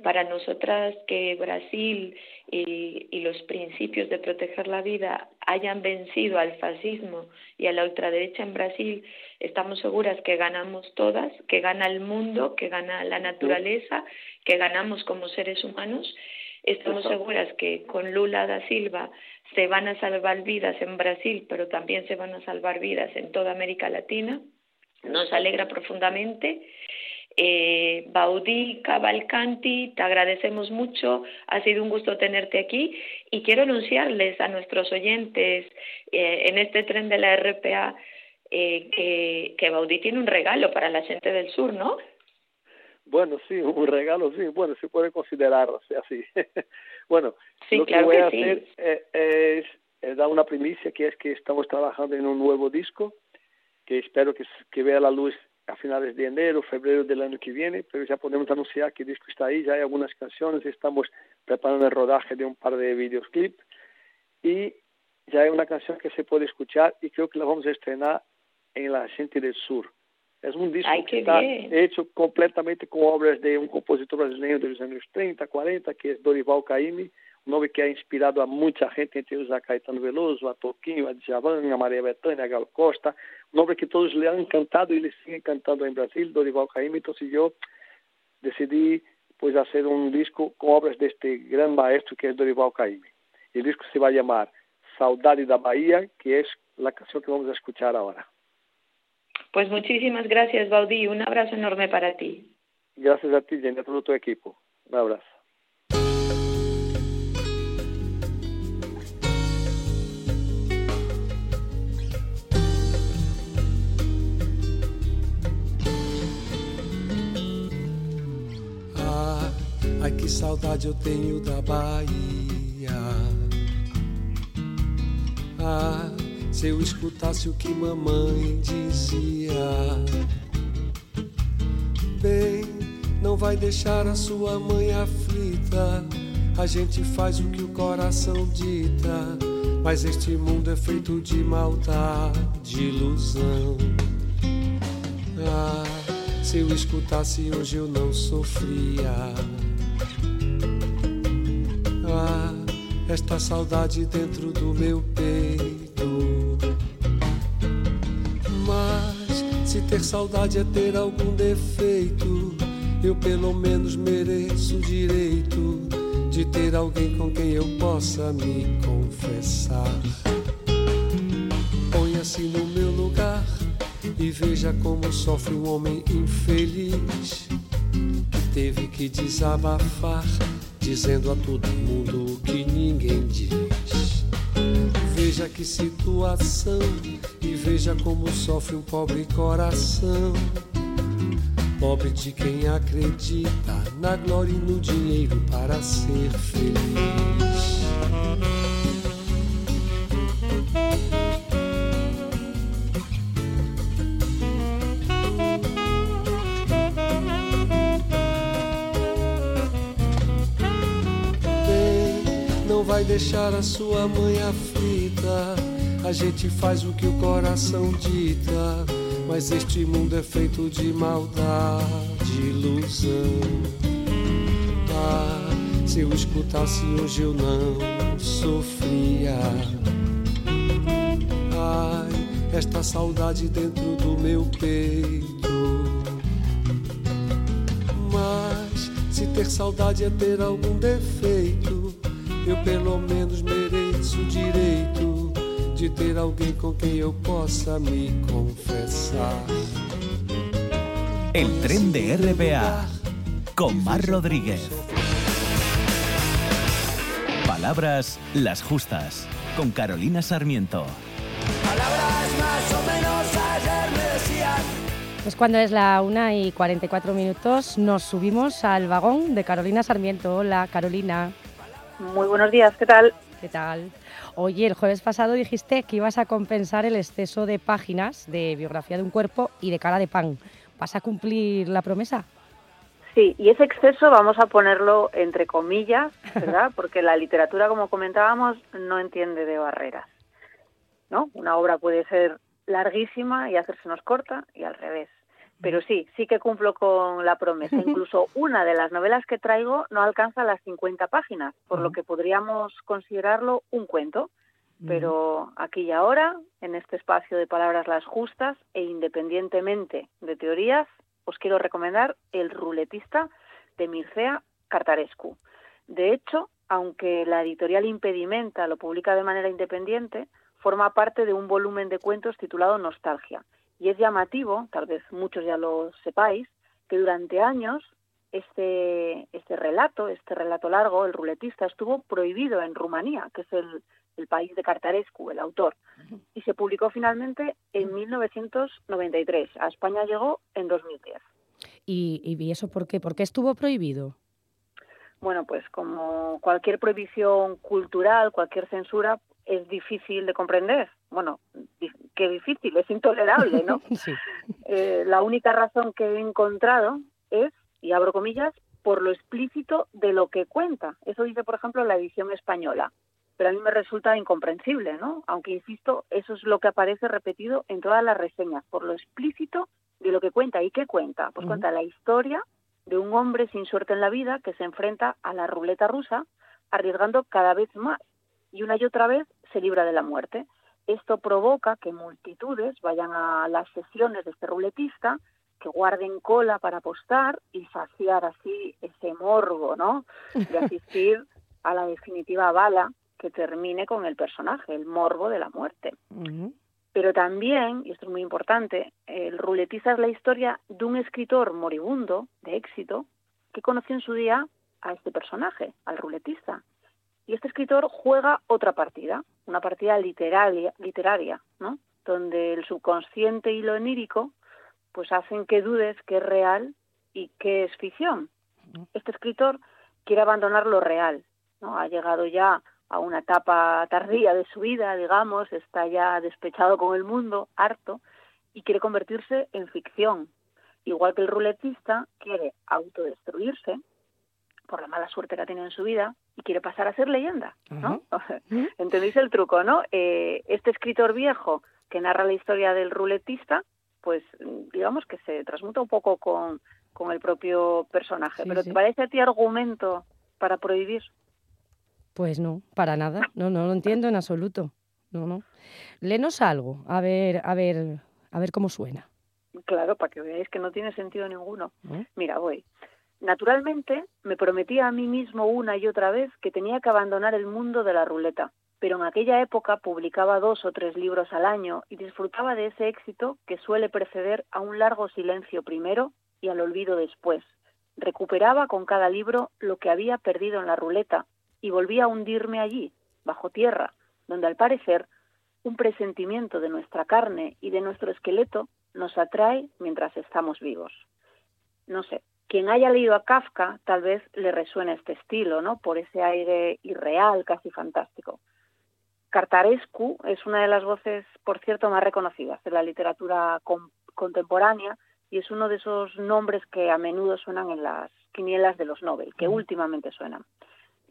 para nosotras que Brasil y, y, los principios de proteger la vida hayan vencido al fascismo y a la ultraderecha en Brasil, estamos seguras que ganamos todas, que gana el mundo, que gana la naturaleza, que ganamos como seres humanos. Estamos seguras que con Lula da Silva se van a salvar vidas en Brasil, pero también se van a salvar vidas en toda América Latina. Nos alegra profundamente eh, Baudí Cavalcanti, te agradecemos mucho, ha sido un gusto tenerte aquí y quiero anunciarles a nuestros oyentes eh, en este tren de la RPA eh, que, que Baudí tiene un regalo para la gente del sur, ¿no? Bueno, sí, un regalo, sí, bueno, se puede considerar así. <laughs> bueno, sí, lo claro que voy que a sí. hacer es, es, dar una primicia, que es que estamos trabajando en un nuevo disco, que espero que, que vea la luz a finales de enero, febrero del año que viene, pero ya podemos anunciar que el disco está ahí, ya hay algunas canciones, estamos preparando el rodaje de un par de videoclips y ya hay una canción que se puede escuchar y creo que la vamos a estrenar en La Gente del Sur. Es un disco Ay, que está bien. hecho completamente con obras de un compositor brasileño de los años 30, 40, que es Dorival Caymmi, un hombre que ha inspirado a mucha gente, entre ellos a Caetano Veloso, a Toquinho, a Djavan, a María Bethânia, a Gal Costa, un hombre que todos le han encantado y le siguen cantando en Brasil, Dorival Caymmi, entonces yo decidí pues hacer un disco con obras de este gran maestro que es Dorival Caymmi. El disco se va a llamar Saudade da Bahía, que es la canción que vamos a escuchar ahora. Pues muchísimas gracias, Baudí. Un abrazo enorme para ti. Gracias a ti, Jenny, a todo tu equipo. Un abrazo. Saudade eu tenho da Bahia. Ah, se eu escutasse o que mamãe dizia. Bem, não vai deixar a sua mãe aflita. A gente faz o que o coração dita. Mas este mundo é feito de maldade, ilusão. Ah, se eu escutasse hoje eu não sofria. Esta saudade dentro do meu peito. Mas se ter saudade é ter algum defeito, eu pelo menos mereço o direito de ter alguém com quem eu possa me confessar. Ponha-se no meu lugar e veja como sofre um homem infeliz que teve que desabafar, dizendo a todo mundo que ninguém diz. Veja que situação e veja como sofre um pobre coração. Pobre de quem acredita na glória e no dinheiro para ser feliz. Deixar a sua mãe aflita. A gente faz o que o coração dita. Mas este mundo é feito de maldade, ilusão. Ah, se eu escutasse hoje eu não sofria. Ai, esta saudade dentro do meu peito. Mas se ter saudade é ter algum defeito eu pelo menos mereço o direito de ter alguém com quem eu possa me confessar. El tren de RPA con Mar Rodríguez. Palabras las justas con Carolina Sarmiento. Palabras más o menos ayer me decían. Pues cuando es la una y 44 minutos nos subimos al vagón de Carolina Sarmiento. Hola Carolina. Muy buenos días, ¿qué tal? ¿Qué tal? Oye, el jueves pasado dijiste que ibas a compensar el exceso de páginas de biografía de un cuerpo y de cara de pan. ¿Vas a cumplir la promesa? Sí, y ese exceso vamos a ponerlo entre comillas, ¿verdad? <laughs> Porque la literatura, como comentábamos, no entiende de barreras. ¿No? Una obra puede ser larguísima y hacérsenos corta y al revés. Pero sí, sí que cumplo con la promesa. Incluso una de las novelas que traigo no alcanza las 50 páginas, por lo que podríamos considerarlo un cuento. Pero aquí y ahora, en este espacio de palabras las justas e independientemente de teorías, os quiero recomendar El ruletista de Mircea Cartarescu. De hecho, aunque la editorial Impedimenta lo publica de manera independiente, forma parte de un volumen de cuentos titulado Nostalgia y es llamativo, tal vez muchos ya lo sepáis, que durante años este, este relato, este relato largo, el ruletista, estuvo prohibido en Rumanía, que es el, el país de Cartarescu, el autor, y se publicó finalmente en 1993. A España llegó en 2010. ¿Y, y eso por qué? ¿Por qué estuvo prohibido? Bueno, pues como cualquier prohibición cultural, cualquier censura, es difícil de comprender. Bueno, qué difícil, es intolerable, ¿no? <laughs> Eh, la única razón que he encontrado es, y abro comillas, por lo explícito de lo que cuenta. Eso dice, por ejemplo, la edición española. Pero a mí me resulta incomprensible, ¿no? Aunque, insisto, eso es lo que aparece repetido en todas las reseñas, por lo explícito de lo que cuenta. ¿Y qué cuenta? Pues cuenta la historia de un hombre sin suerte en la vida que se enfrenta a la ruleta rusa, arriesgando cada vez más y una y otra vez se libra de la muerte. Esto provoca que multitudes vayan a las sesiones de este ruletista, que guarden cola para apostar y saciar así ese morbo, ¿no? De asistir a la definitiva bala que termine con el personaje, el morbo de la muerte. Pero también, y esto es muy importante, el ruletista es la historia de un escritor moribundo, de éxito, que conoció en su día a este personaje, al ruletista, y este escritor juega otra partida, una partida literaria, ¿no? donde el subconsciente y lo enírico pues hacen que dudes qué es real y qué es ficción. Este escritor quiere abandonar lo real, ¿no? Ha llegado ya a una etapa tardía de su vida, digamos, está ya despechado con el mundo, harto, y quiere convertirse en ficción. Igual que el ruletista quiere autodestruirse por la mala suerte que ha tenido en su vida y quiere pasar a ser leyenda, ¿no? <laughs> ¿Entendéis el truco, no? Eh, este escritor viejo que narra la historia del ruletista, pues digamos que se transmuta un poco con, con el propio personaje. ¿Pero te parece a ti argumento para prohibir? Pues no, para nada. No, no lo entiendo en absoluto. No, no. Lenos algo, a ver, a ver, a ver cómo suena. Claro, para que veáis que no tiene sentido ninguno. Mira, voy. Naturalmente, me prometía a mí mismo una y otra vez que tenía que abandonar el mundo de la ruleta, pero en aquella época publicaba dos o tres libros al año y disfrutaba de ese éxito que suele preceder a un largo silencio primero y al olvido después. Recuperaba con cada libro lo que había perdido en la ruleta y volví a hundirme allí, bajo tierra, donde al parecer un presentimiento de nuestra carne y de nuestro esqueleto nos atrae mientras estamos vivos. No sé, quien haya leído a Kafka tal vez le resuene este estilo, ¿no? Por ese aire irreal, casi fantástico. Cartarescu es una de las voces, por cierto, más reconocidas de la literatura contemporánea y es uno de esos nombres que a menudo suenan en las quinielas de los Nobel, que últimamente suenan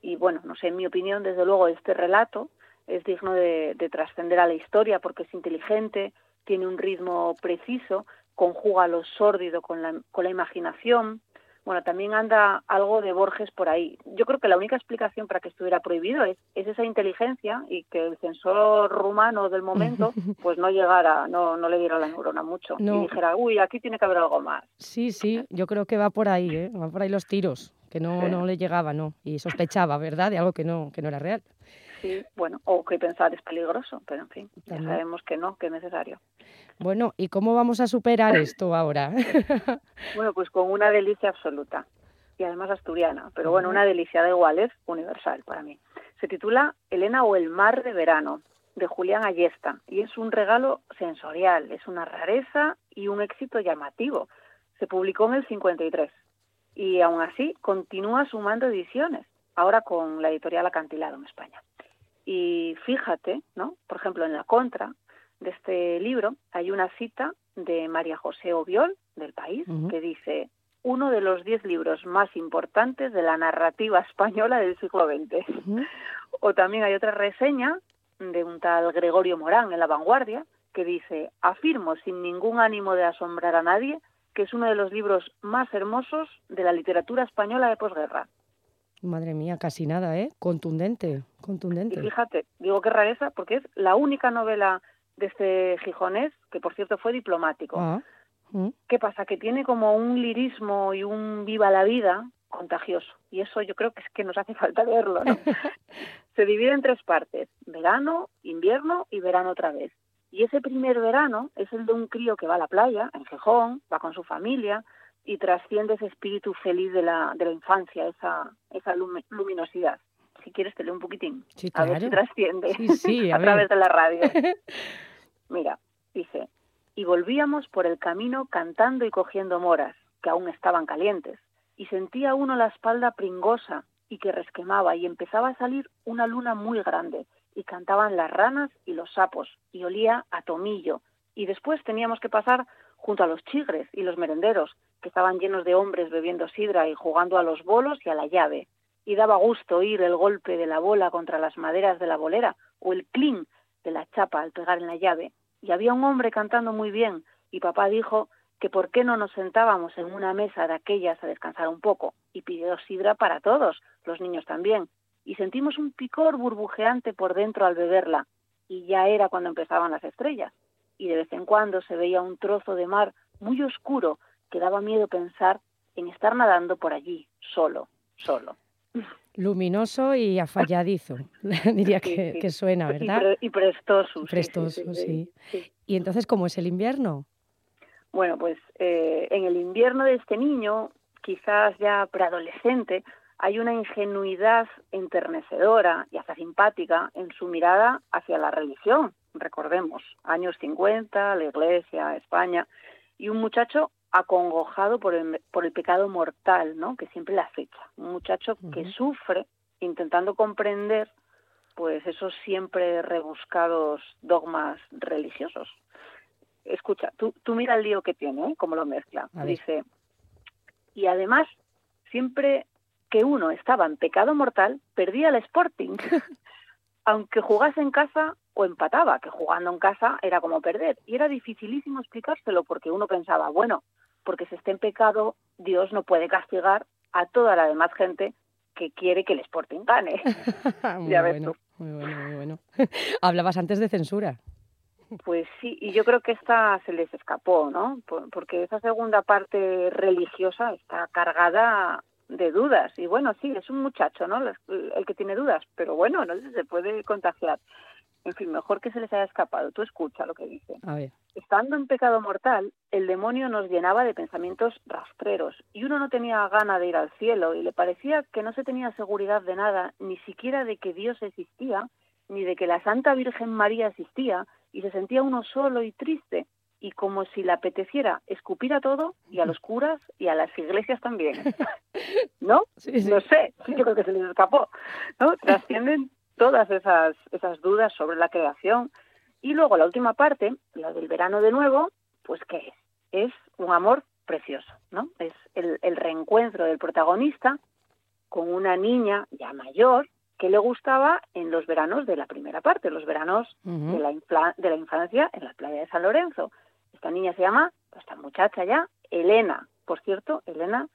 y bueno, no sé, en mi opinión, desde luego, este relato es digno de, trascender a la historia porque es inteligente, tiene un ritmo preciso, conjuga lo sórdido con la, con la imaginación. Bueno, también anda algo de Borges por ahí. Yo creo que la única explicación para que estuviera prohibido es, es esa inteligencia y que el censor rumano del momento <laughs> pues no llegara, no, no le diera la neurona mucho y dijera, uy, aquí tiene que haber algo más. Sí, sí, yo creo que va por ahí, ¿eh? va por ahí los tiros que no, no le llegaba, no, y sospechaba, ¿verdad?, de algo que no, que no era real. Sí, bueno, o que pensar es peligroso, pero en fin, ya sabemos que no, que es necesario. Bueno, ¿y cómo vamos a superar esto ahora? <laughs> bueno, pues con una delicia absoluta y además asturiana, pero bueno, una delicia de igual, es universal para mí. Se titula Elena o el mar de verano, de Julián Ayesta, y es un regalo sensorial, es una rareza y un éxito llamativo. Se publicó en el 53 y aún así continúa sumando ediciones, ahora con la editorial Acantilado en España. Y fíjate, ¿no? Por ejemplo, en la contra de este libro hay una cita de María José Obiol, del país, que dice, uno de los diez libros más importantes de la narrativa española del siglo XX. O también hay otra reseña de un tal Gregorio Morán en La Vanguardia, que dice, afirmo sin ningún ánimo de asombrar a nadie que es uno de los libros más hermosos de la literatura española de posguerra. Madre mía, casi nada, ¿eh? Contundente, contundente. Y fíjate, digo que rareza porque es la única novela de este gijonés, que por cierto fue diplomático. Ah, mm. ¿Qué pasa? Que tiene como un lirismo y un viva la vida contagioso. Y eso yo creo que es que nos hace falta verlo, ¿no? <laughs> Se divide en tres partes, verano, invierno y verano otra vez. Y ese primer verano es el de un crío que va a la playa, en Gijón, va con su familia y trasciende ese espíritu feliz de la, de la infancia, esa, esa luminosidad. Si quieres te leo un poquitín, a ver si trasciende <laughs> a, través de la radio. <laughs> Mira, dice, y volvíamos por el camino cantando y cogiendo moras, que aún estaban calientes, y sentía uno la espalda pringosa y que resquemaba y empezaba a salir una luna muy grande y cantaban las ranas y los sapos y olía a tomillo. Y después teníamos que pasar junto a los chigres y los merenderos, que estaban llenos de hombres bebiendo sidra y jugando a los bolos y a la llave. Y daba gusto oír el golpe de la bola contra las maderas de la bolera o el clink de la chapa al pegar en la llave. Y había un hombre cantando muy bien y papá dijo que por qué no nos sentábamos en una mesa de aquellas a descansar un poco y pidió sidra para todos, los niños también, y sentimos un picor burbujeante por dentro al beberla, y ya era cuando empezaban las estrellas, y de vez en cuando se veía un trozo de mar muy oscuro que daba miedo pensar en estar nadando por allí, solo, solo. Luminoso y afalladizo, <laughs> diría que, suena, ¿verdad? Y, prestoso. Prestoso, sí, ¿Y entonces cómo es el invierno? Bueno, pues eh, en el invierno de este niño, quizás ya preadolescente, hay una ingenuidad enternecedora y hasta simpática en su mirada hacia la religión. Recordemos, años 50, la Iglesia, España, y un muchacho acongojado por el, por el pecado mortal, ¿no? Que siempre le acecha. Un muchacho que sufre intentando comprender pues esos siempre rebuscados dogmas religiosos. Escucha, tú, tú mira el lío que tiene, ¿eh? cómo lo mezcla. Dice, y además, siempre que uno estaba en pecado mortal, perdía el Sporting, <laughs> aunque jugase en casa o empataba, que jugando en casa era como perder. Y era dificilísimo explicárselo porque uno pensaba, bueno, porque se esté en pecado, Dios no puede castigar a toda la demás gente que quiere que el Sporting gane. <laughs> ya ves tú. Muy bueno, muy bueno. <laughs> Hablabas antes de censura. Pues sí, y yo creo que esta se les escapó, ¿no? Porque esa segunda parte religiosa está cargada de dudas. Y bueno, sí, es un muchacho, ¿no? El que tiene dudas, pero bueno, no sé, se puede contagiar. En fin, mejor que se les haya escapado. Tú escucha lo que dice. A ver. Estando en pecado mortal, el demonio nos llenaba de pensamientos rastreros y uno no tenía gana de ir al cielo y le parecía que no se tenía seguridad de nada, ni siquiera de que Dios existía, ni de que la Santa Virgen María existía, y se sentía uno solo y triste y como si le apeteciera escupir a todo y a los curas y a las iglesias también. <laughs> ¿No? No sé, yo creo que se les escapó. ¿no? Trascienden <laughs> todas esas, esas dudas sobre la creación. Y luego la última parte, la del verano de nuevo, pues ¿qué es? Es un amor precioso, ¿no? Es el, el reencuentro del protagonista con una niña ya mayor que le gustaba en los veranos de la primera parte, los veranos de, la de la infancia en la playa de San Lorenzo. Esta niña se llama, esta muchacha ya, Elena. Por cierto, Elena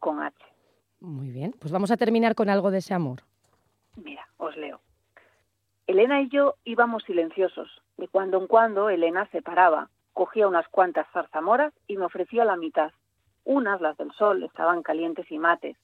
con H. Muy bien, pues vamos a terminar con algo de ese amor. Mira, os leo. Elena y yo íbamos silenciosos. De cuando en cuando Elena se paraba, cogía unas cuantas zarzamoras y me ofrecía la mitad. Unas, las del sol, estaban calientes y mates.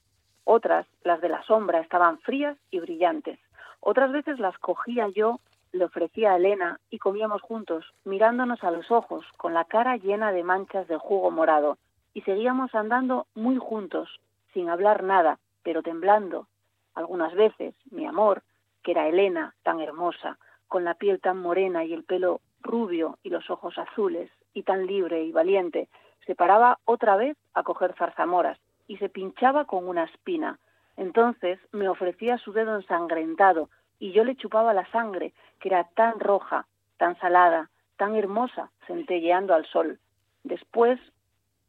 Otras, las de la sombra, estaban frías y brillantes. Otras veces las cogía yo, le ofrecía a Elena y comíamos juntos, mirándonos a los ojos, con la cara llena de manchas de jugo morado, y seguíamos andando muy juntos, sin hablar nada, pero temblando, algunas veces, mi amor, que era Elena, tan hermosa, con la piel tan morena y el pelo rubio y los ojos azules, y tan libre y valiente, se paraba otra vez a coger zarzamoras y se pinchaba con una espina. Entonces me ofrecía su dedo ensangrentado y yo le chupaba la sangre, que era tan roja, tan salada, tan hermosa, centelleando al sol. Después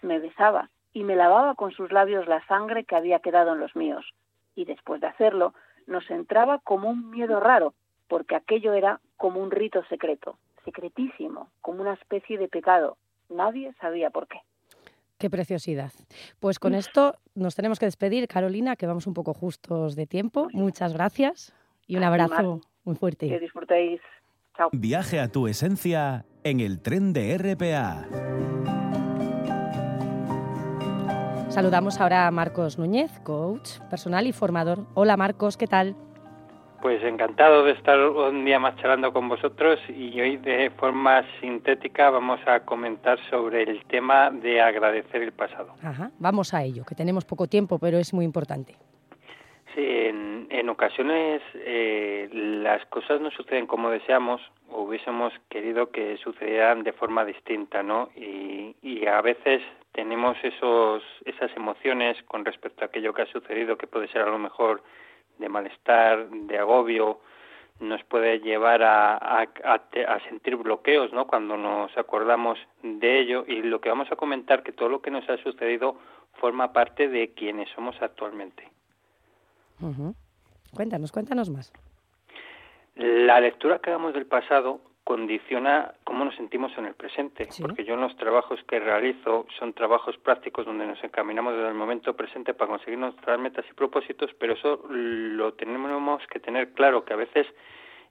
me besaba y me lavaba con sus labios la sangre que había quedado en los míos y después de hacerlo nos entraba como un miedo raro, porque aquello era como un rito secreto, secretísimo, como una especie de pecado. Nadie sabía por qué. Qué preciosidad. Pues con esto nos tenemos que despedir, Carolina, que vamos un poco justos de tiempo. Muchas gracias y un abrazo muy fuerte. Que disfrutéis. Chao. Viaje a tu esencia en el tren de RPA. Saludamos ahora a Marcos Núñez, coach personal y formador. Hola Marcos, ¿qué tal? Pues encantado de estar un día más charlando con vosotros y hoy de forma sintética vamos a comentar sobre el tema de agradecer el pasado. Ajá, vamos a ello, que tenemos poco tiempo, pero es muy importante. Sí, en, ocasiones eh, las cosas no suceden como deseamos o hubiésemos querido que sucedieran de forma distinta, ¿no? Y, y a veces tenemos esos, esas emociones con respecto a aquello que ha sucedido, que puede ser a lo mejor de malestar, de agobio, nos puede llevar a, a, a, sentir bloqueos, ¿no? Cuando nos acordamos de ello y lo que vamos a comentar que todo lo que nos ha sucedido forma parte de quienes somos actualmente. Cuéntanos, cuéntanos más. La lectura que hagamos del pasado condiciona cómo nos sentimos en el presente, porque yo en los trabajos que realizo son trabajos prácticos donde nos encaminamos desde el momento presente para conseguir nuestras metas y propósitos, pero eso lo tenemos que tener claro, que a veces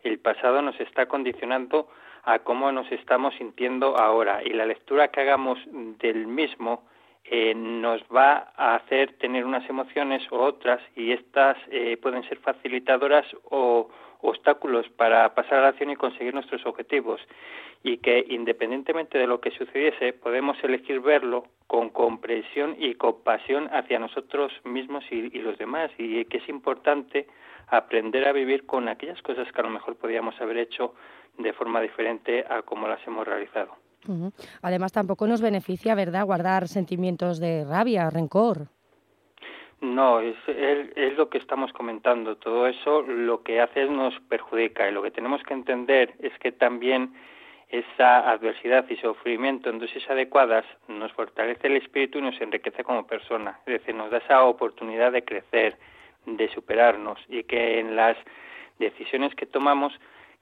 el pasado nos está condicionando a cómo nos estamos sintiendo ahora. Y la lectura que hagamos del mismo eh, nos va a hacer tener unas emociones u otras y estas eh, pueden ser facilitadoras o obstáculos para pasar a la acción y conseguir nuestros objetivos y que independientemente de lo que sucediese podemos elegir verlo con comprensión y compasión hacia nosotros mismos y, los demás y que es importante aprender a vivir con aquellas cosas que a lo mejor podíamos haber hecho de forma diferente a como las hemos realizado. Además, tampoco nos beneficia, ¿verdad?, guardar sentimientos de rabia, rencor. No, es, es, lo que estamos comentando. Todo eso lo que hace es nos perjudica y lo que tenemos que entender es que también esa adversidad y sufrimiento en dosis adecuadas nos fortalece el espíritu y nos enriquece como persona. Es decir, nos da esa oportunidad de crecer, de superarnos y que en las decisiones que tomamos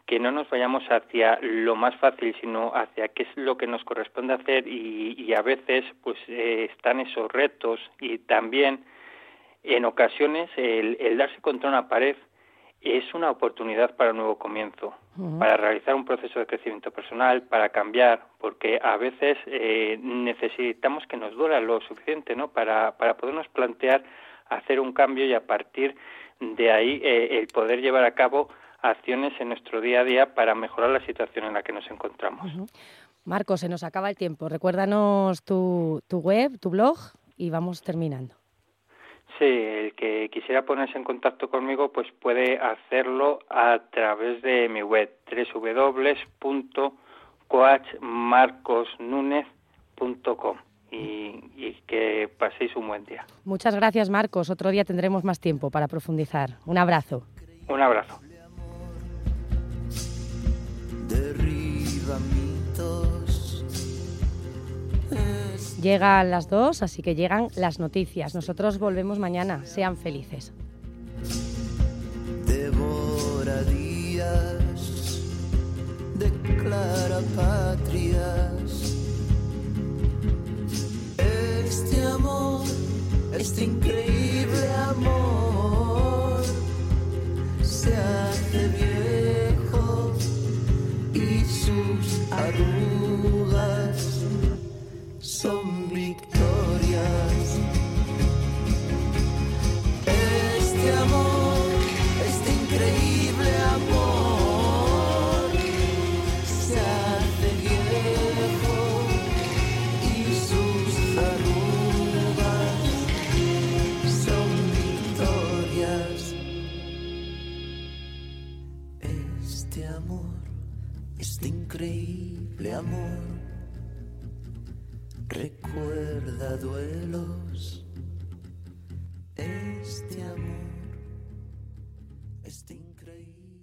que no nos vayamos hacia lo más fácil, sino hacia qué es lo que nos corresponde hacer y, a veces pues eh, están esos retos y también en ocasiones el, darse contra una pared es una oportunidad para un nuevo comienzo, para realizar un proceso de crecimiento personal, para cambiar, porque a veces eh, necesitamos que nos duela lo suficiente, ¿no? Para, para podernos plantear hacer un cambio y a partir de ahí eh, el poder llevar a cabo acciones en nuestro día a día para mejorar la situación en la que nos encontramos. Marco, se nos acaba el tiempo. Recuérdanos tu, tu web, tu blog y vamos terminando. Sí, el que quisiera ponerse en contacto conmigo pues puede hacerlo a través de mi web www.coachmarcosnunez.com y, y que paséis un buen día. Muchas gracias Marcos, otro día tendremos más tiempo para profundizar. Un abrazo. Un abrazo. Llegan las dos, así que llegan las noticias. Nosotros volvemos mañana. Sean felices. Devora días, declara patrias. Este amor, este increíble amor, se hace viejo y sus arrugas son victorias. Este amor, este increíble amor, se hace viejo y sus arrugas son victorias. Este amor, este increíble amor duelos.